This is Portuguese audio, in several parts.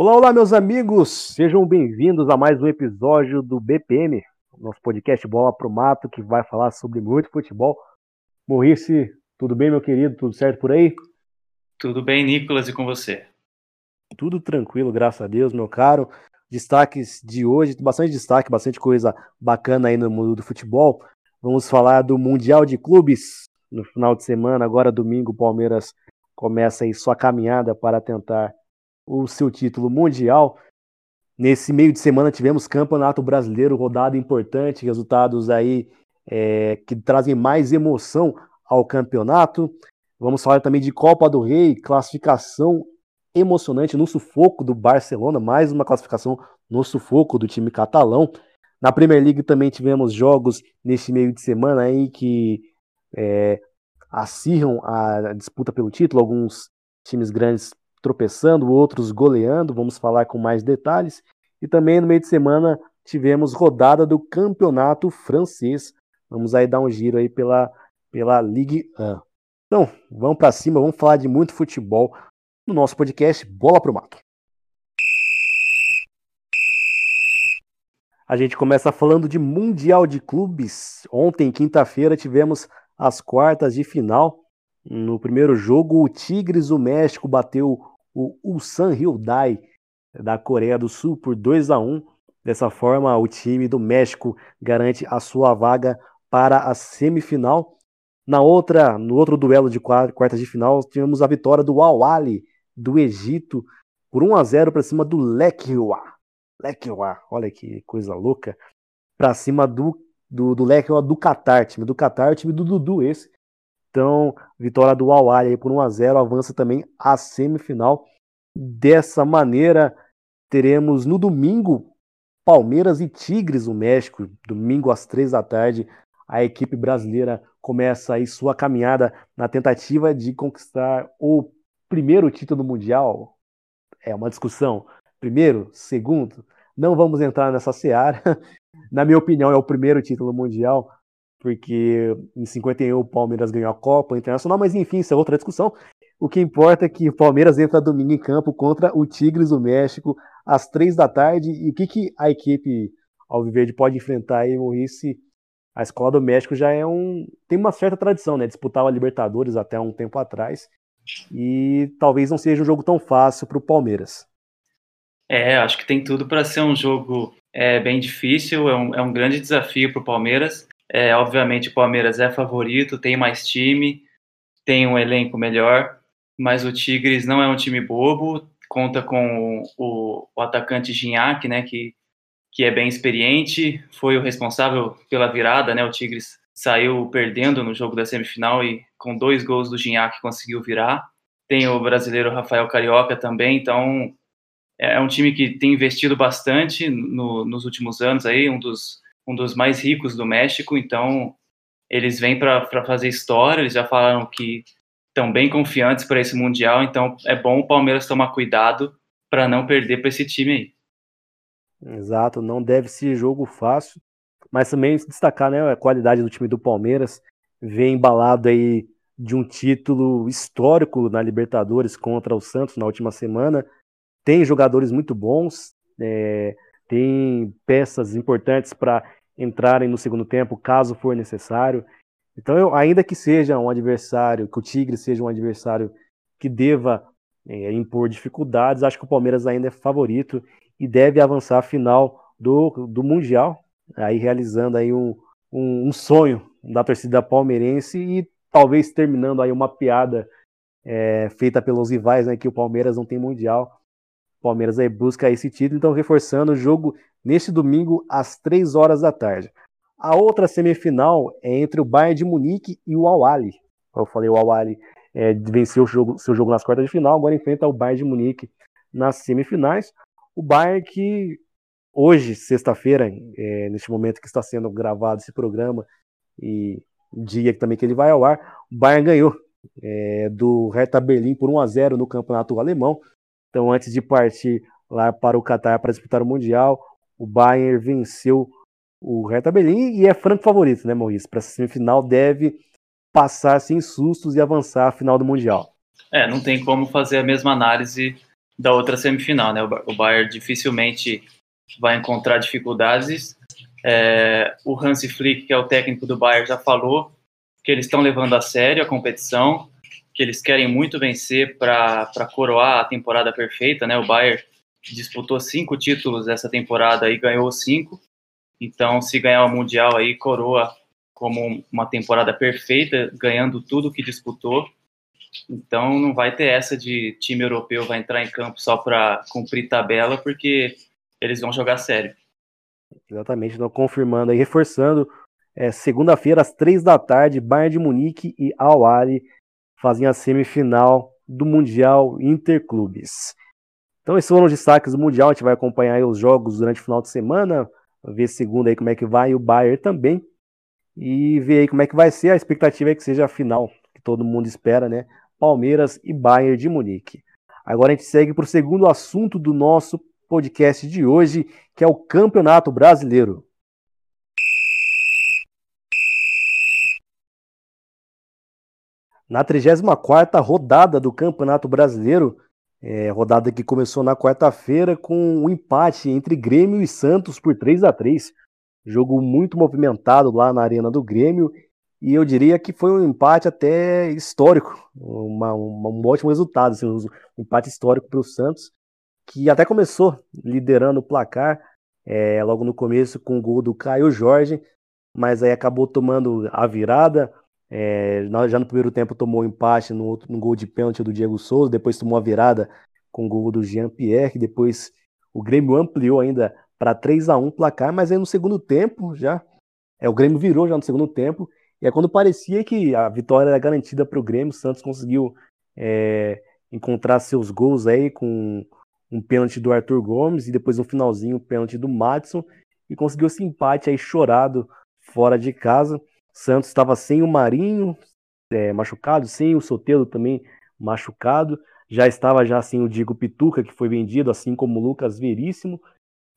Olá, olá, meus amigos! Sejam bem-vindos a mais um episódio do BPM, nosso podcast Bola pro Mato, que vai falar sobre muito futebol. Morrice, tudo bem, meu querido? Tudo certo por aí? Tudo bem, Nicolas, e com você? Tudo tranquilo, graças a Deus, meu caro. Destaques de hoje, bastante destaque, bastante coisa bacana aí no mundo do futebol. Vamos falar do Mundial de Clubes no final de semana. Agora, domingo, o Palmeiras começa aí sua caminhada para tentar o seu título mundial. Nesse meio de semana tivemos Campeonato Brasileiro, rodada importante, resultados aí é, que trazem mais emoção ao campeonato. Vamos falar também de Copa do Rei, classificação emocionante no sufoco do Barcelona, mais uma classificação no sufoco do time catalão. Na Premier League também tivemos jogos neste meio de semana aí que é, acirram a disputa pelo título, alguns times grandes tropeçando, outros goleando, vamos falar com mais detalhes. E também no meio de semana tivemos rodada do campeonato francês. Vamos aí dar um giro aí pela, pela Ligue 1. Então, vamos para cima, vamos falar de muito futebol no nosso podcast Bola pro Mato. A gente começa falando de Mundial de Clubes. Ontem, quinta-feira, tivemos as quartas de final. No primeiro jogo, o Tigres do México bateu o Ulsan Hyundai da Coreia do Sul por 2 a 1. Dessa forma, o time do México garante a sua vaga para a semifinal. Na outra, no outro duelo de quartas de final, tivemos a vitória do Al Ahly do Egito por 1 a 0 para cima do Lekhua. Lekhua, olha que coisa louca. Para cima do do, do Lekhua do Qatar, time do Qatar, time do Dudu esse, então, vitória do Al por 1 a 0 avança também à semifinal. Dessa maneira, teremos no domingo Palmeiras e Tigres no México, domingo às três da tarde. A equipe brasileira começa aí sua caminhada na tentativa de conquistar o primeiro título mundial. É uma discussão. Primeiro, segundo, não vamos entrar nessa seara. Na minha opinião, é o primeiro título mundial porque em 51 o Palmeiras ganhou a Copa Internacional, mas enfim, isso é outra discussão. O que importa é que o Palmeiras entra domingo em campo contra o Tigres do México às três da tarde. E o que, que a equipe Alviverde pode enfrentar aí, Maurice? A Escola do México já é um. tem uma certa tradição, né? Disputava a Libertadores até um tempo atrás. E talvez não seja um jogo tão fácil para o Palmeiras. É, acho que tem tudo para ser um jogo é, bem difícil, é um, é um grande desafio para o Palmeiras. É, obviamente o Palmeiras é favorito, tem mais time, tem um elenco melhor, mas o Tigres não é um time bobo, conta com o, o atacante Gignac, né, que, que é bem experiente, foi o responsável pela virada, né, o Tigres saiu perdendo no jogo da semifinal e com dois gols do Gignac conseguiu virar. Tem o brasileiro Rafael Carioca também, então é um time que tem investido bastante no, nos últimos anos aí, um dos um dos mais ricos do México, então eles vêm para fazer história, eles já falaram que estão bem confiantes para esse Mundial, então é bom o Palmeiras tomar cuidado para não perder para esse time aí. Exato, não deve ser jogo fácil, mas também destacar né, a qualidade do time do Palmeiras, vem embalado aí de um título histórico na Libertadores contra o Santos na última semana, tem jogadores muito bons, é, tem peças importantes para entrarem no segundo tempo, caso for necessário. Então, eu, ainda que seja um adversário, que o Tigre seja um adversário que deva é, impor dificuldades, acho que o Palmeiras ainda é favorito e deve avançar à final do, do Mundial, aí realizando aí um, um, um sonho da torcida palmeirense e talvez terminando aí uma piada é, feita pelos rivais, né, que o Palmeiras não tem Mundial. Palmeiras aí busca esse título, então reforçando o jogo neste domingo às 3 horas da tarde. A outra semifinal é entre o Bayern de Munique e o Al-Ahly. Eu falei, o Al-Ahly é, venceu o jogo, seu jogo nas quartas de final, agora enfrenta o Bayern de Munique nas semifinais. O Bayern que hoje, sexta-feira, é, neste momento que está sendo gravado esse programa e dia também que ele vai ao ar, o Bayern ganhou é, do Hertha Berlim por 1 a 0 no campeonato alemão. Então, antes de partir lá para o Catar para disputar o Mundial, o Bayern venceu o Hertha Berlim e é franco favorito, né, Maurício? Para a semifinal deve passar sem sustos e avançar à final do Mundial. É, não tem como fazer a mesma análise da outra semifinal, né? O Bayern dificilmente vai encontrar dificuldades. É, o Hansi Flick, que é o técnico do Bayern, já falou que eles estão levando a sério a competição, que eles querem muito vencer para coroar a temporada perfeita, né? O Bayern disputou cinco títulos essa temporada e ganhou cinco. Então, se ganhar o Mundial aí, coroa como uma temporada perfeita, ganhando tudo que disputou. Então, não vai ter essa de time europeu vai entrar em campo só para cumprir tabela, porque eles vão jogar sério. Exatamente, não confirmando e reforçando. É, Segunda-feira, às três da tarde, Bayern de Munique e Al Ahly fazem a semifinal do Mundial Interclubes. Então, esses foram os destaques do Mundial. A gente vai acompanhar os jogos durante o final de semana, ver segunda aí como é que vai, e o Bayern também. E ver aí como é que vai ser. A expectativa é que seja a final, que todo mundo espera, né? Palmeiras e Bayern de Munique. Agora a gente segue para o segundo assunto do nosso podcast de hoje, que é o Campeonato Brasileiro. Na 34ª rodada do Campeonato Brasileiro, é, rodada que começou na quarta-feira com um empate entre Grêmio e Santos por 3 a 3 Jogo muito movimentado lá na Arena do Grêmio e eu diria que foi um empate até histórico, uma, uma, um ótimo resultado, assim, um empate histórico para o Santos, que até começou liderando o placar é, logo no começo com o gol do Caio Jorge, mas aí acabou tomando a virada. É, já no primeiro tempo tomou um empate no, outro, no gol de pênalti do Diego Souza, depois tomou a virada com o gol do Jean Pierre, depois o Grêmio ampliou ainda para 3 a 1 placar, mas aí no segundo tempo já é o Grêmio virou já no segundo tempo e é quando parecia que a vitória era garantida para o Grêmio, o Santos conseguiu é, encontrar seus gols aí com um pênalti do Arthur Gomes e depois no finalzinho o pênalti do Madison e conseguiu esse empate aí chorado fora de casa. Santos estava sem o Marinho é, machucado, sem o Sotelo também machucado, já estava já sem o Diego Pituca que foi vendido, assim como o Lucas Veríssimo.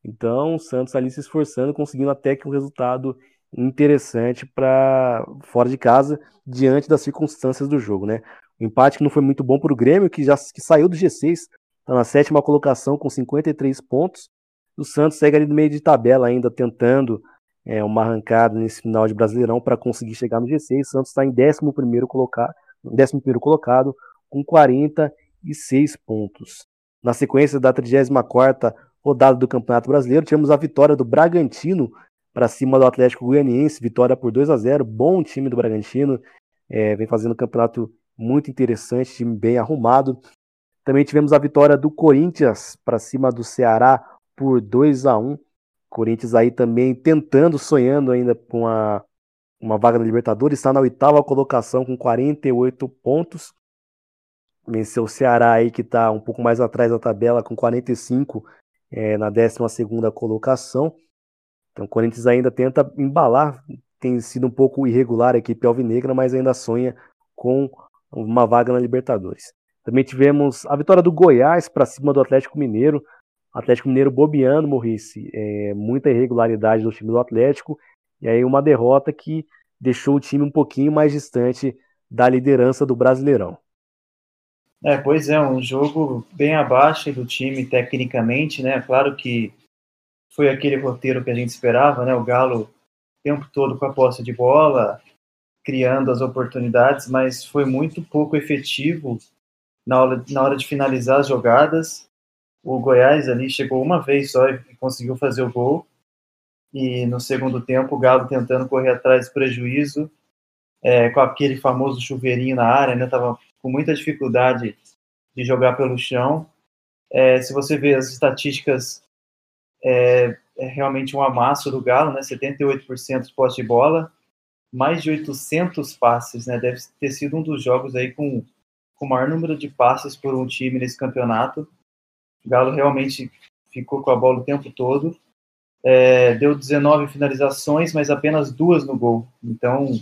Então, o Santos ali se esforçando, conseguindo até que um resultado interessante para fora de casa diante das circunstâncias do jogo, né? O empate que não foi muito bom para o Grêmio, que já que saiu do G6, está na sétima colocação com 53 pontos. O Santos segue ali no meio de tabela ainda tentando é, uma arrancada nesse final de Brasileirão para conseguir chegar no G6. O Santos está em 11 colocado, 11 colocado com 46 pontos. Na sequência da 34 rodada do Campeonato Brasileiro, tivemos a vitória do Bragantino para cima do Atlético Goianiense, vitória por 2 a 0 bom time do Bragantino, é, vem fazendo um campeonato muito interessante, time bem arrumado. Também tivemos a vitória do Corinthians para cima do Ceará por 2 a 1 Corinthians aí também tentando, sonhando ainda com a, uma vaga na Libertadores, está na oitava colocação com 48 pontos. Venceu o Ceará aí que está um pouco mais atrás da tabela com 45 é, na 12 segunda colocação. Então o Corinthians ainda tenta embalar, tem sido um pouco irregular a equipe alvinegra, mas ainda sonha com uma vaga na Libertadores. Também tivemos a vitória do Goiás para cima do Atlético Mineiro. Atlético Mineiro bobeando, Morrice. É, muita irregularidade do time do Atlético. E aí uma derrota que deixou o time um pouquinho mais distante da liderança do Brasileirão. É, pois é, um jogo bem abaixo do time tecnicamente, né? Claro que foi aquele roteiro que a gente esperava, né? O Galo o tempo todo com a posse de bola, criando as oportunidades, mas foi muito pouco efetivo na hora, na hora de finalizar as jogadas. O Goiás ali chegou uma vez só e conseguiu fazer o gol. E no segundo tempo, o Galo tentando correr atrás do prejuízo, é, com aquele famoso chuveirinho na área, né? Tava com muita dificuldade de jogar pelo chão. É, se você vê as estatísticas é, é realmente um amasso do Galo, né? 78% de posse de bola, mais de 800 passes, né? Deve ter sido um dos jogos aí com, com o maior número de passes por um time nesse campeonato. O Galo realmente ficou com a bola o tempo todo. É, deu 19 finalizações, mas apenas duas no gol. Então,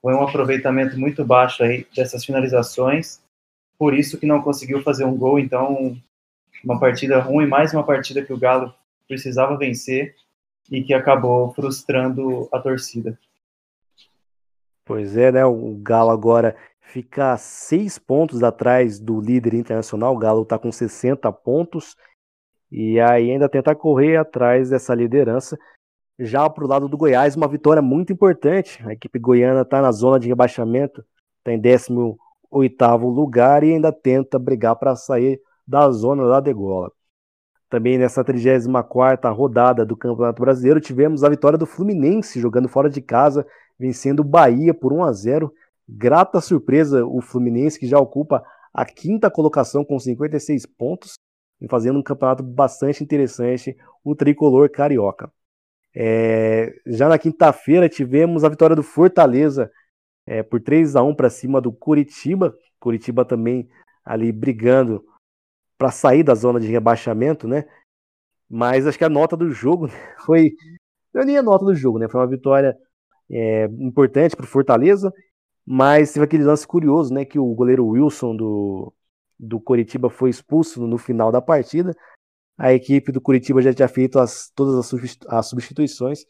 foi um aproveitamento muito baixo aí dessas finalizações. Por isso que não conseguiu fazer um gol. Então, uma partida ruim, mais uma partida que o Galo precisava vencer e que acabou frustrando a torcida. Pois é, né? O Galo agora fica seis pontos atrás do líder internacional. O Galo está com 60 pontos e aí ainda tenta correr atrás dessa liderança. Já para o lado do Goiás, uma vitória muito importante. A equipe goiana está na zona de rebaixamento, está em 18 lugar e ainda tenta brigar para sair da zona da degola. Também nessa 34 rodada do Campeonato Brasileiro, tivemos a vitória do Fluminense jogando fora de casa, vencendo o Bahia por 1 a 0. Grata surpresa o Fluminense, que já ocupa a quinta colocação com 56 pontos, e fazendo um campeonato bastante interessante, o tricolor carioca. É, já na quinta-feira tivemos a vitória do Fortaleza é, por 3 a 1 para cima do Curitiba. Curitiba também ali brigando para sair da zona de rebaixamento, né? Mas acho que a nota do jogo foi. Não é nem a nota do jogo, né? Foi uma vitória é, importante para o Fortaleza, mas teve aquele lance curioso, né? Que o goleiro Wilson do, do Curitiba foi expulso no final da partida. A equipe do Curitiba já tinha feito as, todas as substituições.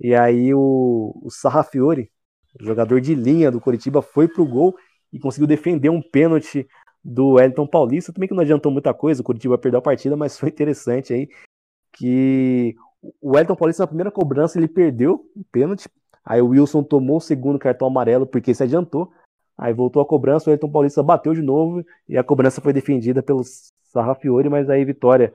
E aí o, o Sarrafiore, jogador de linha do Curitiba, foi pro gol e conseguiu defender um pênalti do Wellington Paulista, também que não adiantou muita coisa, o Curitiba perdeu a partida, mas foi interessante aí que o Wellington Paulista na primeira cobrança ele perdeu o pênalti, aí o Wilson tomou o segundo cartão amarelo porque se adiantou, aí voltou a cobrança, o Wellington Paulista bateu de novo e a cobrança foi defendida pelo Sarrafiore, mas aí vitória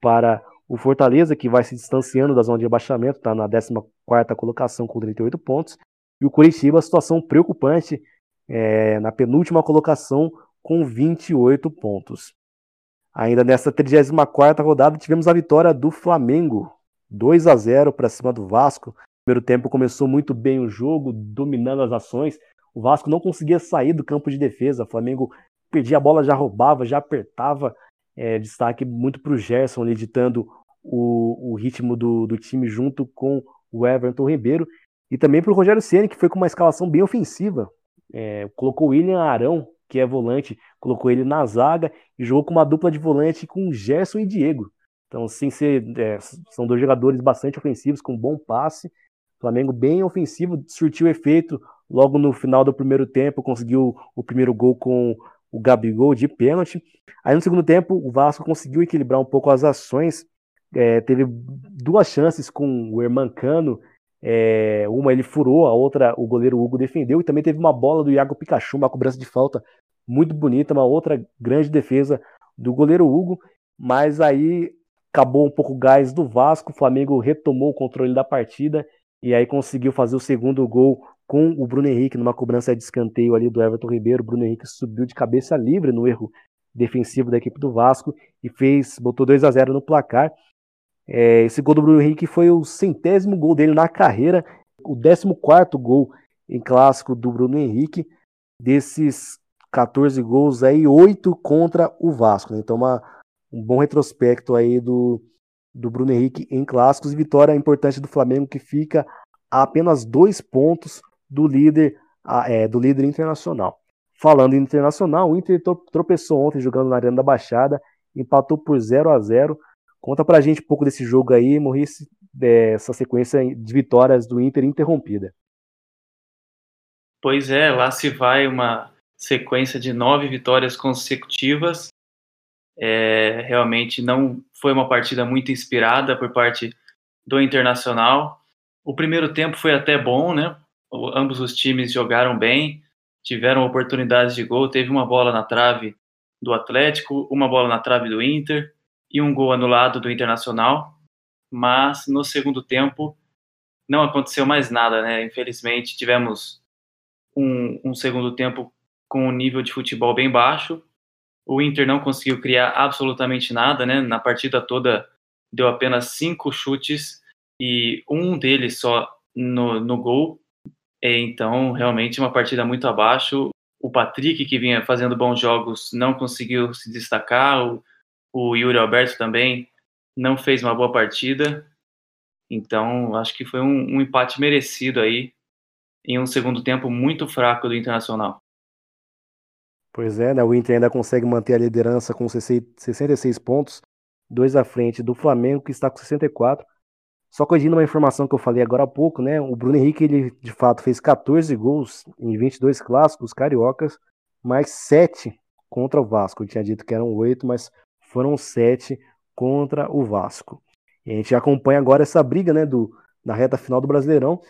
para o Fortaleza, que vai se distanciando da zona de rebaixamento, está na 14ª colocação com 38 pontos, e o Curitiba, situação preocupante, é, na penúltima colocação com 28 pontos. Ainda nessa 34ª rodada tivemos a vitória do Flamengo, 2 a 0 para cima do Vasco. Primeiro tempo começou muito bem o jogo, dominando as ações. O Vasco não conseguia sair do campo de defesa. O Flamengo perdia a bola, já roubava, já apertava. É, destaque muito para o Gerson, ali, ditando o, o ritmo do, do time junto com o Everton Ribeiro. E também para o Rogério Ceni que foi com uma escalação bem ofensiva. É, colocou o William Arão que é volante, colocou ele na zaga e jogou com uma dupla de volante com Gerson e Diego. Então, sem ser, é, são dois jogadores bastante ofensivos, com bom passe. Flamengo bem ofensivo, surtiu efeito logo no final do primeiro tempo, conseguiu o primeiro gol com o Gabigol de pênalti. Aí no segundo tempo, o Vasco conseguiu equilibrar um pouco as ações, é, teve duas chances com o Hermancano é, uma ele furou, a outra o goleiro Hugo defendeu, e também teve uma bola do Iago Pikachu, uma cobrança de falta muito bonita, uma outra grande defesa do goleiro Hugo, mas aí acabou um pouco o gás do Vasco, o Flamengo retomou o controle da partida e aí conseguiu fazer o segundo gol com o Bruno Henrique numa cobrança de escanteio ali do Everton Ribeiro. O Bruno Henrique subiu de cabeça livre no erro defensivo da equipe do Vasco e fez, botou 2 a 0 no placar. É, esse gol do Bruno Henrique foi o centésimo gol dele na carreira, o décimo quarto gol em clássico do Bruno Henrique. Desses 14 gols aí, 8 contra o Vasco. Né? Então, uma, um bom retrospecto aí do, do Bruno Henrique em clássicos e vitória importante do Flamengo que fica a apenas dois pontos do líder, é, do líder internacional. Falando em internacional, o Inter tropeçou ontem jogando na Arena da Baixada, empatou por 0 a 0 Conta pra gente um pouco desse jogo aí, Maurice, dessa sequência de vitórias do Inter interrompida. Pois é, lá se vai uma sequência de nove vitórias consecutivas. É, realmente não foi uma partida muito inspirada por parte do Internacional. O primeiro tempo foi até bom, né? ambos os times jogaram bem, tiveram oportunidades de gol. Teve uma bola na trave do Atlético, uma bola na trave do Inter e um gol anulado do Internacional, mas no segundo tempo não aconteceu mais nada, né? Infelizmente tivemos um, um segundo tempo com um nível de futebol bem baixo. O Inter não conseguiu criar absolutamente nada, né? Na partida toda deu apenas cinco chutes e um deles só no, no gol. Então, realmente, uma partida muito abaixo. O Patrick, que vinha fazendo bons jogos, não conseguiu se destacar. O, o Yuri Alberto também não fez uma boa partida. Então, acho que foi um, um empate merecido aí em um segundo tempo muito fraco do Internacional. Pois é, né? O Inter ainda consegue manter a liderança com 66 pontos, dois à frente do Flamengo, que está com 64. Só corrigindo uma informação que eu falei agora há pouco, né? O Bruno Henrique, ele de fato fez 14 gols em 22 clássicos cariocas, mais 7 contra o Vasco. Eu tinha dito que eram 8, mas foram 7 contra o Vasco. E a gente acompanha agora essa briga, né, do, da reta final do Brasileirão.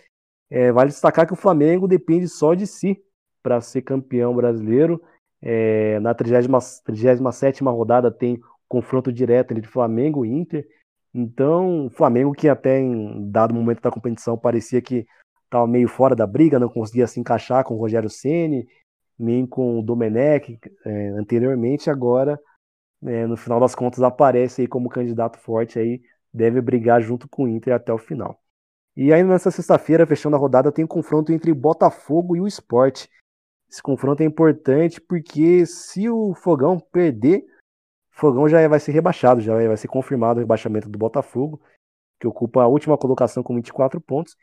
É, vale destacar que o Flamengo depende só de si para ser campeão brasileiro. É, na 37 rodada tem confronto direto entre Flamengo e Inter. Então, o Flamengo, que até em dado momento da competição parecia que estava meio fora da briga, não conseguia se encaixar com o Rogério Ceni nem com o Domenech é, anteriormente, agora, é, no final das contas, aparece aí como candidato forte aí, deve brigar junto com o Inter até o final. E aí nessa sexta-feira, fechando a rodada, tem um confronto entre Botafogo e o Sport. Esse confronto é importante porque se o Fogão perder, Fogão já vai ser rebaixado, já vai ser confirmado o rebaixamento do Botafogo, que ocupa a última colocação com 24 pontos.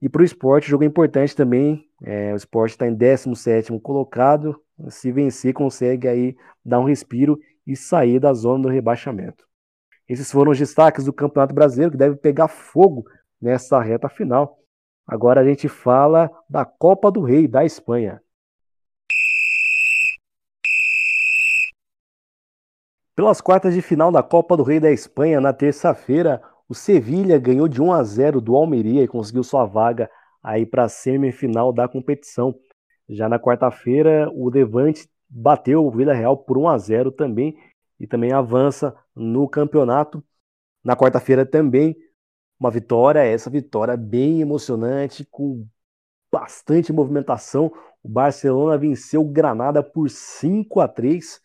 E para o esporte, o jogo é importante também. É, o esporte está em 17 colocado. Se vencer, consegue aí dar um respiro e sair da zona do rebaixamento. Esses foram os destaques do Campeonato Brasileiro, que deve pegar fogo nessa reta final. Agora a gente fala da Copa do Rei da Espanha. Pelas quartas de final da Copa do Rei da Espanha, na terça-feira, o Sevilha ganhou de 1 a 0 do Almeria e conseguiu sua vaga aí para a semifinal da competição. Já na quarta-feira, o Levante bateu o Vila Real por 1 a 0 também e também avança no campeonato. Na quarta-feira também uma vitória, essa vitória bem emocionante, com bastante movimentação. O Barcelona venceu o Granada por 5 a 3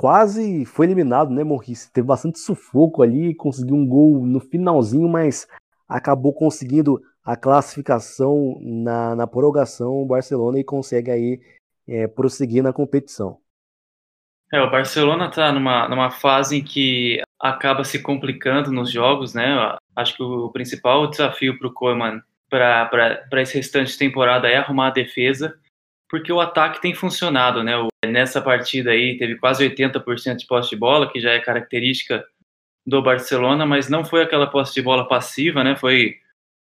quase foi eliminado, né, Morris? Teve bastante sufoco ali, conseguiu um gol no finalzinho, mas acabou conseguindo a classificação na, na prorrogação o Barcelona e consegue aí é, prosseguir na competição. É, o Barcelona está numa, numa fase em que acaba se complicando nos jogos, né? Acho que o principal desafio para o Koeman para esse restante de temporada é arrumar a defesa porque o ataque tem funcionado, né? Nessa partida aí teve quase 80% de posse de bola, que já é característica do Barcelona, mas não foi aquela posse de bola passiva, né? Foi,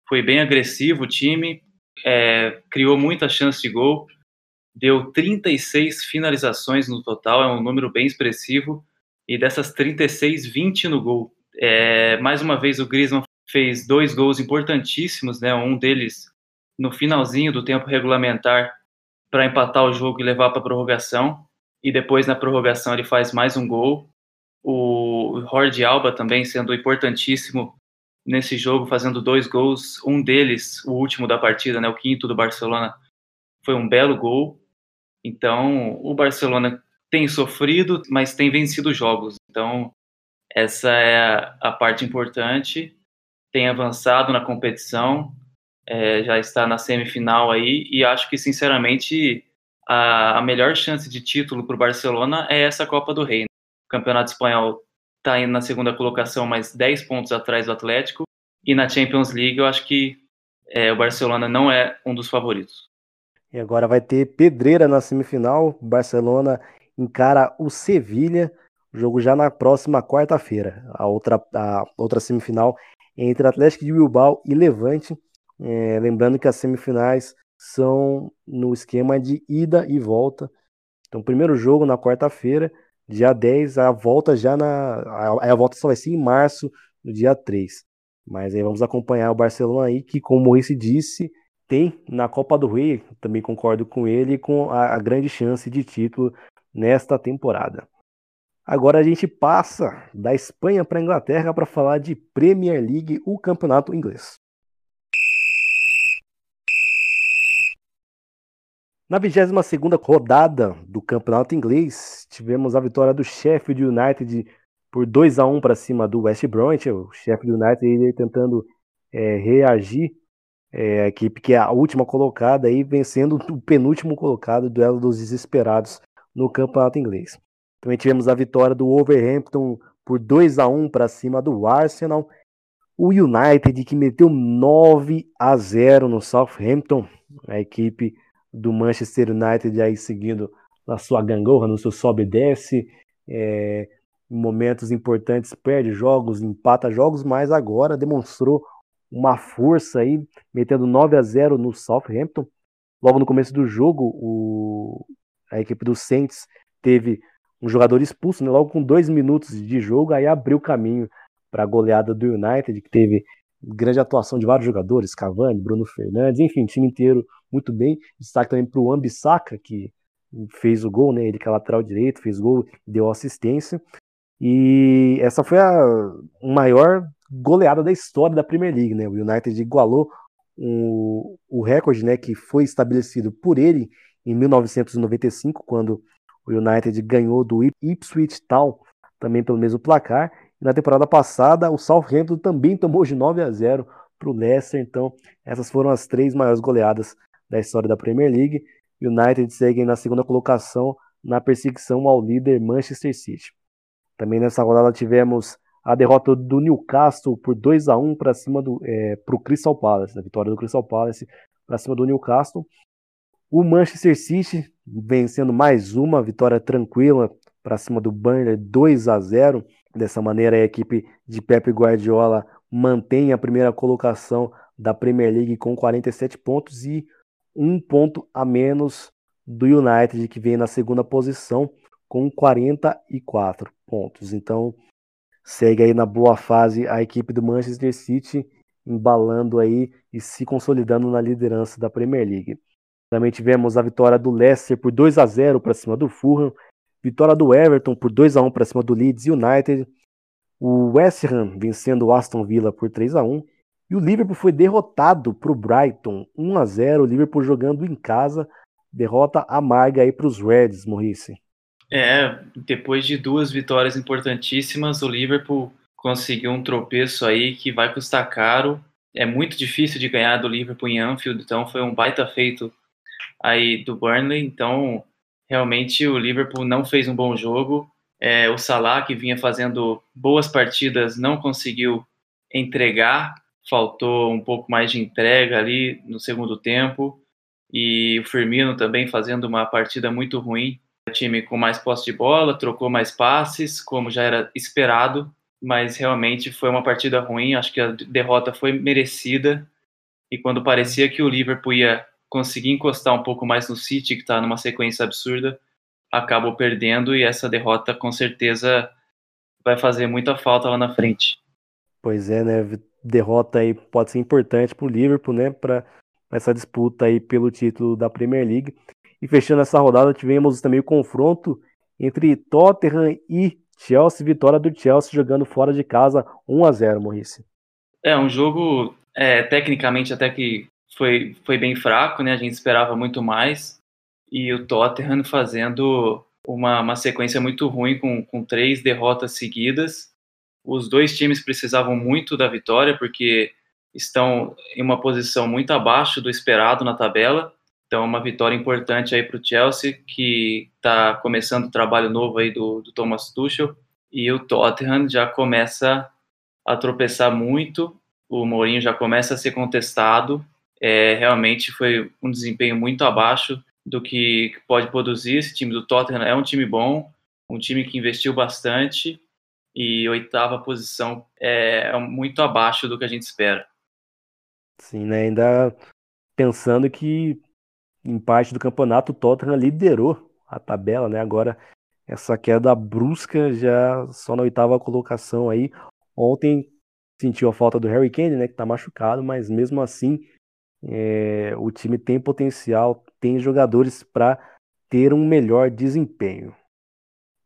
foi bem agressivo o time, é, criou muita chance de gol, deu 36 finalizações no total, é um número bem expressivo, e dessas 36, 20 no gol. É, mais uma vez o Griezmann fez dois gols importantíssimos, né? Um deles no finalzinho do tempo regulamentar para empatar o jogo e levar para prorrogação. E depois na prorrogação ele faz mais um gol. O Jorge Alba também sendo importantíssimo nesse jogo, fazendo dois gols. Um deles, o último da partida, né, o quinto do Barcelona, foi um belo gol. Então o Barcelona tem sofrido, mas tem vencido jogos. Então essa é a parte importante. Tem avançado na competição é, já está na semifinal aí, e acho que, sinceramente, a, a melhor chance de título para o Barcelona é essa Copa do Rei. O Campeonato Espanhol está indo na segunda colocação, mas 10 pontos atrás do Atlético, e na Champions League eu acho que é, o Barcelona não é um dos favoritos. E agora vai ter pedreira na semifinal. Barcelona encara o Sevilha. Jogo já na próxima quarta-feira. A outra, a outra semifinal entre Atlético de Bilbao e Levante. É, lembrando que as semifinais são no esquema de ida e volta. Então, primeiro jogo na quarta-feira, dia 10, a volta já na. A, a volta só vai ser em março, no dia 3. Mas aí vamos acompanhar o Barcelona aí, que, como o Maurice disse, tem na Copa do Rei, também concordo com ele, com a, a grande chance de título nesta temporada. Agora a gente passa da Espanha para a Inglaterra para falar de Premier League, o campeonato inglês. Na 22ª rodada do Campeonato Inglês, tivemos a vitória do Sheffield United por 2 a 1 para cima do West Bromwich, o Sheffield United tentando é, reagir, é, a equipe que é a última colocada aí vencendo o penúltimo colocado, duelo dos desesperados no Campeonato Inglês. Também tivemos a vitória do Wolverhampton por 2 a 1 para cima do Arsenal. O United que meteu 9 a 0 no Southampton, a equipe do Manchester United aí seguindo na sua gangorra, no seu sobe e desce. É, em momentos importantes perde jogos, empata jogos, mas agora demonstrou uma força aí, metendo 9 a 0 no Southampton. Logo no começo do jogo, o, a equipe do Saints teve um jogador expulso, né, logo com dois minutos de jogo, aí abriu caminho para a goleada do United, que teve grande atuação de vários jogadores, Cavani, Bruno Fernandes, enfim, time inteiro muito bem. Destaque também para o Ambissaca, que fez o gol, né? Ele que é lateral direito, fez gol, deu assistência. E essa foi a maior goleada da história da Premier League, né? O United igualou o, o recorde, né, que foi estabelecido por ele em 1995, quando o United ganhou do Ipswich Town, também pelo mesmo placar. E na temporada passada, o Southampton também tomou de 9 a 0 para o Leicester. Então, essas foram as três maiores goleadas da história da Premier League. United segue na segunda colocação na perseguição ao líder Manchester City. Também nessa rodada tivemos a derrota do Newcastle por 2 a 1 para cima do é, pro Crystal Palace, a vitória do Crystal Palace para cima do Newcastle. O Manchester City vencendo mais uma vitória tranquila para cima do Burnley 2 a 0. Dessa maneira a equipe de Pep Guardiola mantém a primeira colocação da Premier League com 47 pontos e um ponto a menos do United, que vem na segunda posição com 44 pontos. Então, segue aí na boa fase a equipe do Manchester City, embalando aí e se consolidando na liderança da Premier League. Também tivemos a vitória do Leicester por 2 a 0 para cima do Fulham, vitória do Everton por 2 a 1 para cima do Leeds United, o West Ham vencendo o Aston Villa por 3 a 1 e o Liverpool foi derrotado para o Brighton 1 a 0 o Liverpool jogando em casa, derrota amarga aí para os Reds, Maurice. É, depois de duas vitórias importantíssimas, o Liverpool conseguiu um tropeço aí que vai custar caro. É muito difícil de ganhar do Liverpool em Anfield, então foi um baita feito aí do Burnley. Então, realmente o Liverpool não fez um bom jogo. É, o Salah, que vinha fazendo boas partidas, não conseguiu entregar, faltou um pouco mais de entrega ali no segundo tempo. E o Firmino também fazendo uma partida muito ruim. O time com mais posse de bola, trocou mais passes, como já era esperado, mas realmente foi uma partida ruim. Acho que a derrota foi merecida. E quando parecia que o Liverpool ia conseguir encostar um pouco mais no City, que está numa sequência absurda, acabou perdendo e essa derrota com certeza vai fazer muita falta lá na frente. Pois é, né? Derrota aí pode ser importante para o Liverpool, né? Para essa disputa aí pelo título da Premier League. E fechando essa rodada, tivemos também o confronto entre Tottenham e Chelsea, vitória do Chelsea jogando fora de casa 1 a 0 Maurice. É um jogo é, tecnicamente até que foi, foi bem fraco, né? A gente esperava muito mais e o Tottenham fazendo uma, uma sequência muito ruim com, com três derrotas seguidas. Os dois times precisavam muito da vitória porque estão em uma posição muito abaixo do esperado na tabela. Então, uma vitória importante aí para o Chelsea, que está começando o trabalho novo aí do, do Thomas Tuchel. E o Tottenham já começa a tropeçar muito, o Mourinho já começa a ser contestado. É, realmente foi um desempenho muito abaixo do que pode produzir. Esse time do Tottenham é um time bom, um time que investiu bastante e oitava posição é muito abaixo do que a gente espera. Sim, né? Ainda pensando que em parte do campeonato o Tottenham liderou a tabela, né? Agora essa queda brusca já só na oitava colocação aí. Ontem sentiu a falta do Harry Kane, né? Que tá machucado, mas mesmo assim é, o time tem potencial, tem jogadores para ter um melhor desempenho.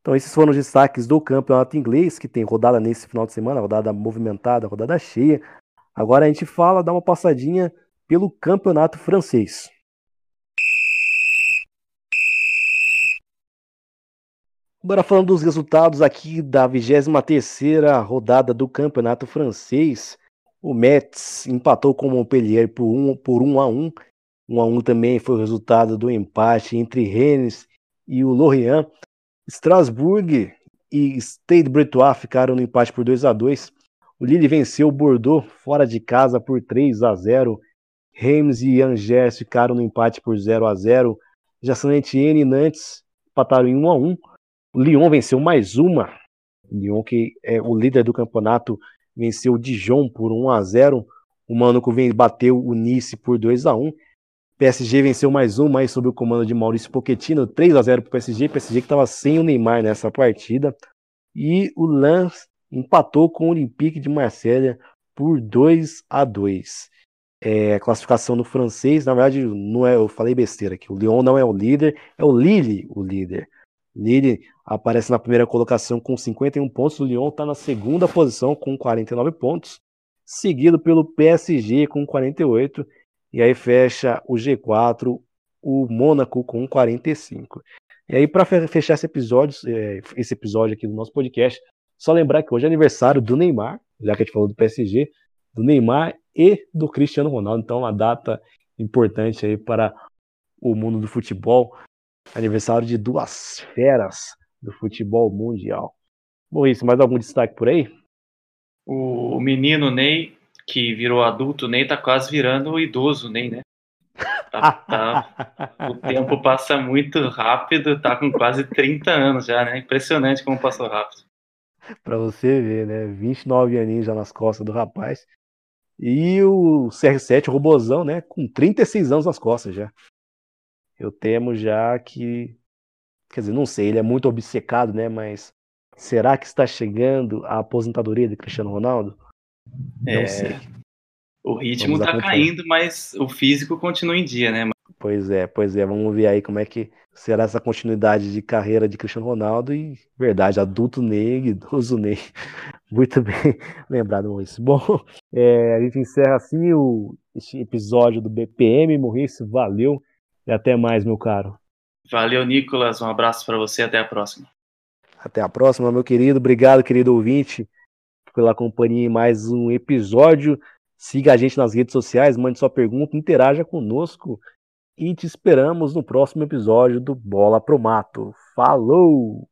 Então, esses foram os destaques do campeonato inglês, que tem rodada nesse final de semana, rodada movimentada, rodada cheia. Agora a gente fala, dá uma passadinha pelo campeonato francês. Agora falando dos resultados aqui da 23ª rodada do campeonato francês. O Metz empatou com o Montpellier por 1 um, por um a 1. 1 a 1 também foi o resultado do empate entre Rennes e o Lorient. Strasbourg e Stade Bretois ficaram no empate por 2 a 2. O Lille venceu o Bordeaux fora de casa por 3 a 0. Reims e Angers ficaram no empate por 0 a 0. Já Saint Etienne e Nantes empataram em 1 a 1. O Lyon venceu mais uma Lyon que é o líder do campeonato venceu o Dijon por 1 a 0. O Mônaco bateu o Nice por 2 a 1. PSG venceu mais um, mais sob o comando de Maurício Pochettino, 3 a 0 para o PSG. PSG que estava sem o Neymar nessa partida. E o Lens empatou com o Olympique de Marselha por 2 a 2. É, classificação no francês, na verdade, não é, eu falei besteira aqui. O Lyon não é o líder, é o Lille o líder. Lille aparece na primeira colocação com 51 pontos, o Lyon está na segunda posição com 49 pontos, seguido pelo PSG com 48 e aí fecha o G4, o Mônaco com 45. E aí, para fechar esse episódio, é, esse episódio aqui do nosso podcast, só lembrar que hoje é aniversário do Neymar, já que a gente falou do PSG, do Neymar e do Cristiano Ronaldo. Então, uma data importante aí para o mundo do futebol. Aniversário de duas feras do futebol mundial. Bom, isso, mais algum destaque por aí? O menino Ney que virou adulto, nem tá quase virando idoso, nem, né? Tá, tá, o tempo passa muito rápido, tá com quase 30 anos já, né? Impressionante como passou rápido. pra você ver, né? 29 aninhos já nas costas do rapaz. E o CR7, o robozão, né? Com 36 anos nas costas já. Eu temo já que. Quer dizer, não sei, ele é muito obcecado, né? Mas será que está chegando a aposentadoria de Cristiano Ronaldo? Não é, sei. O ritmo tá caindo, mas o físico continua em dia, né? Pois é, pois é. Vamos ver aí como é que será essa continuidade de carreira de Cristiano Ronaldo e, verdade, adulto Ney, idoso Ney. Muito bem lembrado, Maurício. Bom, é, a gente encerra assim o este episódio do BPM. Maurício, valeu e até mais, meu caro. Valeu, Nicolas. Um abraço para você. Até a próxima. Até a próxima, meu querido. Obrigado, querido ouvinte pela companhia em mais um episódio. Siga a gente nas redes sociais, mande sua pergunta, interaja conosco e te esperamos no próximo episódio do Bola Pro Mato. Falou!